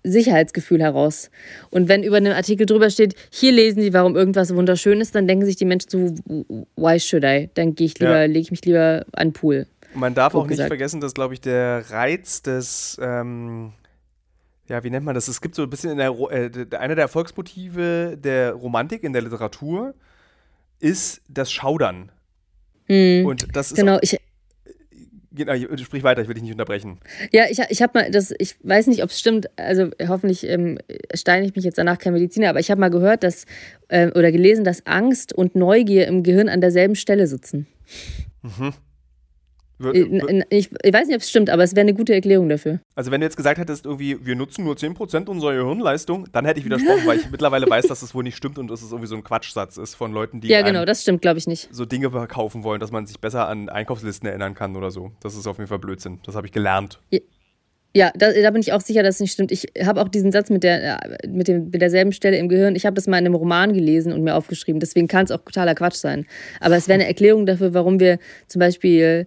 Sicherheitsgefühl heraus. Und wenn über einen Artikel drüber steht, hier lesen Sie, warum irgendwas wunderschön ist, dann denken sich die Menschen so, why should I? Dann gehe ich lieber, ja. lege ich mich lieber an den Pool. Man darf auch nicht gesagt. vergessen, dass, glaube ich, der Reiz des, ähm, ja, wie nennt man das? Es gibt so ein bisschen in der, äh, einer der Erfolgsmotive der Romantik in der Literatur ist das Schaudern. Mhm. Und das ist genau, ich, Genau, sprich weiter, ich will dich nicht unterbrechen. Ja, ich, ich habe mal, das, ich weiß nicht, ob es stimmt, also hoffentlich ähm, steine ich mich jetzt danach kein Mediziner, aber ich habe mal gehört, dass, äh, oder gelesen, dass Angst und Neugier im Gehirn an derselben Stelle sitzen. Mhm. Äh, ich, ich, weiß nicht, ob es stimmt, aber es wäre eine gute Erklärung dafür. Also wenn du jetzt gesagt hättest, irgendwie, wir nutzen nur 10% unserer Gehirnleistung, dann hätte ich widersprochen, weil ich [LAUGHS] mittlerweile weiß, dass das wohl nicht stimmt und dass es irgendwie so ein Quatschsatz ist von Leuten, die Ja, genau, das stimmt, glaube ich nicht. so Dinge verkaufen wollen, dass man sich besser an Einkaufslisten erinnern kann oder so. Das ist auf jeden Fall Blödsinn. Das habe ich gelernt. Ja. Ja, da, da, bin ich auch sicher, dass es nicht stimmt. Ich habe auch diesen Satz mit, der, äh, mit, dem, mit derselben Stelle im Gehirn. Ich habe das mal in einem Roman gelesen und mir aufgeschrieben. Deswegen kann es auch totaler Quatsch sein. Aber es wäre eine Erklärung dafür, warum wir zum Beispiel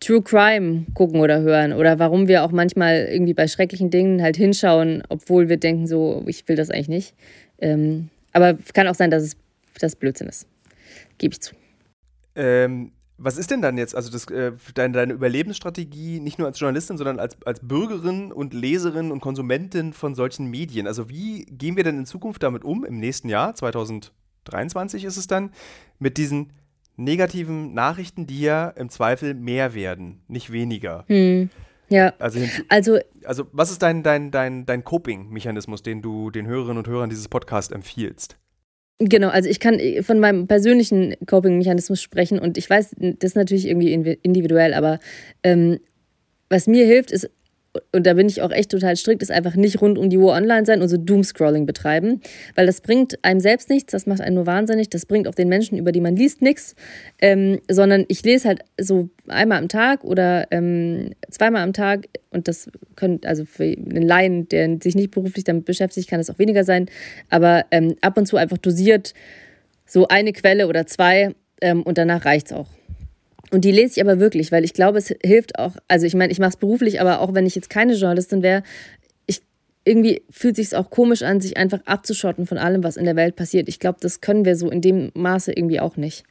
True Crime gucken oder hören oder warum wir auch manchmal irgendwie bei schrecklichen Dingen halt hinschauen, obwohl wir denken, so, ich will das eigentlich nicht. Ähm, aber kann auch sein, dass es das Blödsinn ist. Gebe ich zu. Ähm, was ist denn dann jetzt, also das, äh, deine, deine, Überlebensstrategie, nicht nur als Journalistin, sondern als, als Bürgerin und Leserin und Konsumentin von solchen Medien? Also wie gehen wir denn in Zukunft damit um, im nächsten Jahr, 2023 ist es dann, mit diesen negativen Nachrichten, die ja im Zweifel mehr werden, nicht weniger. Hm. Ja. Also, also, also, was ist dein, dein, dein, dein Coping-Mechanismus, den du den Hörerinnen und Hörern dieses Podcasts empfiehlst? Genau, also ich kann von meinem persönlichen Coping-Mechanismus sprechen und ich weiß, das ist natürlich irgendwie individuell, aber ähm, was mir hilft, ist und da bin ich auch echt total strikt, ist einfach nicht rund um die Uhr online sein und so Doomscrolling betreiben, weil das bringt einem selbst nichts, das macht einen nur wahnsinnig, das bringt auch den Menschen, über die man liest, nichts, ähm, sondern ich lese halt so einmal am Tag oder ähm, zweimal am Tag und das können, also für einen Laien, der sich nicht beruflich damit beschäftigt, kann das auch weniger sein, aber ähm, ab und zu einfach dosiert so eine Quelle oder zwei ähm, und danach reicht es auch. Und die lese ich aber wirklich, weil ich glaube, es hilft auch, also ich meine, ich mache es beruflich, aber auch wenn ich jetzt keine Journalistin wäre, ich, irgendwie fühlt sich auch komisch an, sich einfach abzuschotten von allem, was in der Welt passiert. Ich glaube, das können wir so in dem Maße irgendwie auch nicht.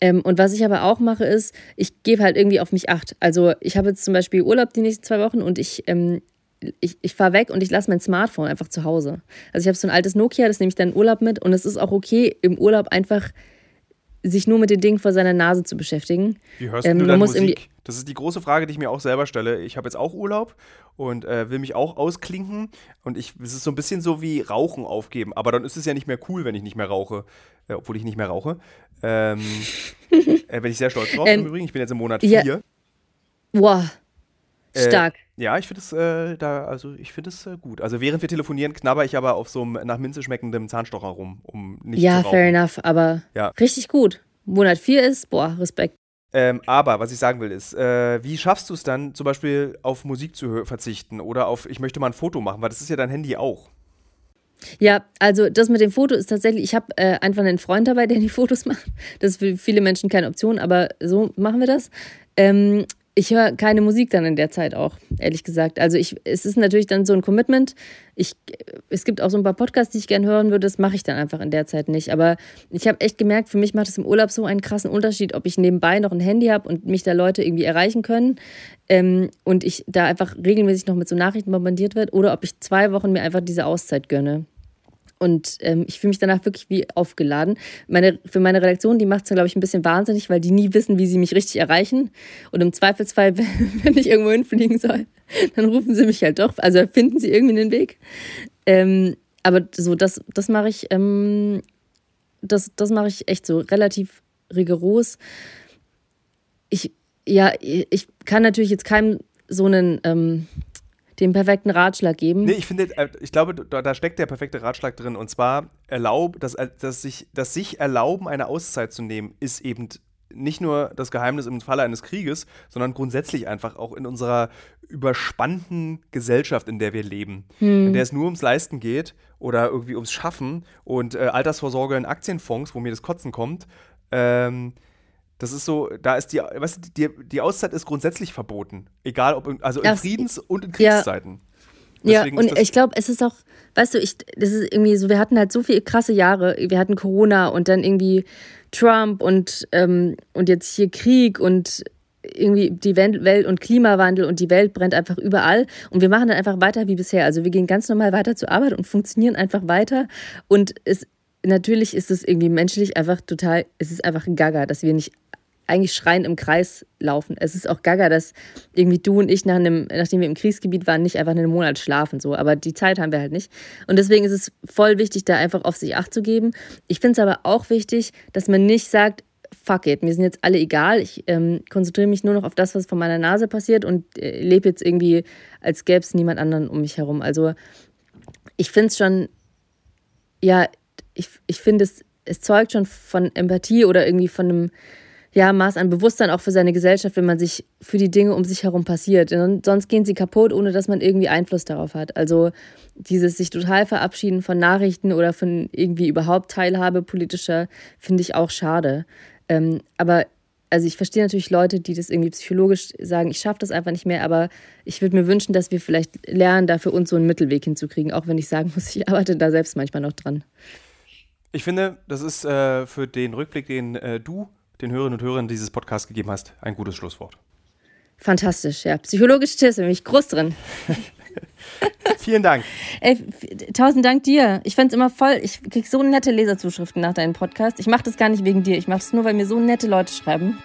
Ähm, und was ich aber auch mache, ist, ich gebe halt irgendwie auf mich acht. Also ich habe jetzt zum Beispiel Urlaub die nächsten zwei Wochen und ich ähm, ich, ich fahre weg und ich lasse mein Smartphone einfach zu Hause. Also ich habe so ein altes Nokia, das nehme ich dann in Urlaub mit und es ist auch okay, im Urlaub einfach sich nur mit den Dingen vor seiner Nase zu beschäftigen. Wie hörst ähm, du dann Musik? Das ist die große Frage, die ich mir auch selber stelle. Ich habe jetzt auch Urlaub und äh, will mich auch ausklinken. Und ich, es ist so ein bisschen so wie Rauchen aufgeben. Aber dann ist es ja nicht mehr cool, wenn ich nicht mehr rauche. Äh, obwohl ich nicht mehr rauche. Ähm, [LAUGHS] äh, bin ich sehr stolz drauf ähm, im Übrigen. Ich bin jetzt im Monat 4. Ja. Wow. Äh, Stark. Ja, ich finde es äh, da, also ich finde es äh, gut. Also während wir telefonieren, knabber ich aber auf so einem nach Minze schmeckendem Zahnstocher rum, um nicht ja, zu rauchen. Ja, fair enough, aber ja. richtig gut. Monat 4 ist, boah, Respekt. Ähm, aber was ich sagen will ist, äh, wie schaffst du es dann zum Beispiel auf Musik zu verzichten oder auf, ich möchte mal ein Foto machen, weil das ist ja dein Handy auch. Ja, also das mit dem Foto ist tatsächlich, ich habe äh, einfach einen Freund dabei, [LAUGHS] der die Fotos macht. Das ist für viele Menschen keine Option, aber so machen wir das. Ähm, ich höre keine Musik dann in der Zeit auch, ehrlich gesagt. Also ich, es ist natürlich dann so ein Commitment. Ich, es gibt auch so ein paar Podcasts, die ich gerne hören würde, das mache ich dann einfach in der Zeit nicht. Aber ich habe echt gemerkt, für mich macht es im Urlaub so einen krassen Unterschied, ob ich nebenbei noch ein Handy habe und mich da Leute irgendwie erreichen können ähm, und ich da einfach regelmäßig noch mit so Nachrichten bombardiert wird oder ob ich zwei Wochen mir einfach diese Auszeit gönne. Und ähm, ich fühle mich danach wirklich wie aufgeladen. Meine, für meine Redaktion, die macht es, glaube ich, ein bisschen wahnsinnig, weil die nie wissen, wie sie mich richtig erreichen. Und im Zweifelsfall, [LAUGHS] wenn ich irgendwo hinfliegen soll, dann rufen sie mich halt doch. Also finden sie irgendwie einen Weg. Ähm, aber so, das, das mache ich, ähm, das, das mache ich echt so relativ rigoros. Ich, ja, ich kann natürlich jetzt keinem so einen ähm, den perfekten Ratschlag geben. Nee, ich finde, äh, ich glaube, da, da, steckt der perfekte Ratschlag drin. Und zwar, erlaub, dass, dass, sich, dass sich erlauben, eine Auszeit zu nehmen, ist eben nicht nur das Geheimnis im Falle eines Krieges, sondern grundsätzlich einfach auch in unserer überspannten Gesellschaft, in der wir leben, hm. in der es nur ums Leisten geht oder irgendwie ums Schaffen und äh, Altersvorsorge in Aktienfonds, wo mir das Kotzen kommt. Ähm, das ist so, da ist die, weißt du, die, die Auszeit ist grundsätzlich verboten. Egal ob, in, also in das, Friedens- und in Kriegszeiten. Ja. ja, und ich glaube, es ist auch, weißt du, ich, das ist irgendwie so, wir hatten halt so viele krasse Jahre. Wir hatten Corona und dann irgendwie Trump und, ähm, und jetzt hier Krieg und irgendwie die Welt und Klimawandel und die Welt brennt einfach überall und wir machen dann einfach weiter wie bisher. Also wir gehen ganz normal weiter zur Arbeit und funktionieren einfach weiter und es natürlich ist es irgendwie menschlich einfach total, es ist einfach gaga, dass wir nicht eigentlich schreien im Kreis laufen. Es ist auch gaga, dass irgendwie du und ich, nach einem, nachdem wir im Kriegsgebiet waren, nicht einfach einen Monat schlafen. So. Aber die Zeit haben wir halt nicht. Und deswegen ist es voll wichtig, da einfach auf sich Acht zu geben. Ich finde es aber auch wichtig, dass man nicht sagt, fuck it, mir sind jetzt alle egal. Ich ähm, konzentriere mich nur noch auf das, was von meiner Nase passiert und äh, lebe jetzt irgendwie, als gäbe es niemand anderen um mich herum. Also ich finde es schon, ja, ich, ich finde es, es zeugt schon von Empathie oder irgendwie von einem ja, Maß an Bewusstsein auch für seine Gesellschaft, wenn man sich für die Dinge um sich herum passiert. sonst gehen sie kaputt, ohne dass man irgendwie Einfluss darauf hat. Also dieses sich total verabschieden von Nachrichten oder von irgendwie überhaupt Teilhabe politischer, finde ich auch schade. Ähm, aber also ich verstehe natürlich Leute, die das irgendwie psychologisch sagen, ich schaffe das einfach nicht mehr, aber ich würde mir wünschen, dass wir vielleicht lernen, da für uns so einen Mittelweg hinzukriegen, auch wenn ich sagen muss, ich arbeite da selbst manchmal noch dran. Ich finde, das ist äh, für den Rückblick, den äh, du den Hörerinnen und Hörern dieses Podcasts gegeben hast, ein gutes Schlusswort. Fantastisch, ja. Psychologisch Tipps, bin ich groß drin. [LAUGHS] Vielen Dank. Ey, tausend Dank dir. Ich fand es immer voll, ich kriege so nette Leserzuschriften nach deinem Podcast. Ich mache das gar nicht wegen dir, ich mache es nur, weil mir so nette Leute schreiben.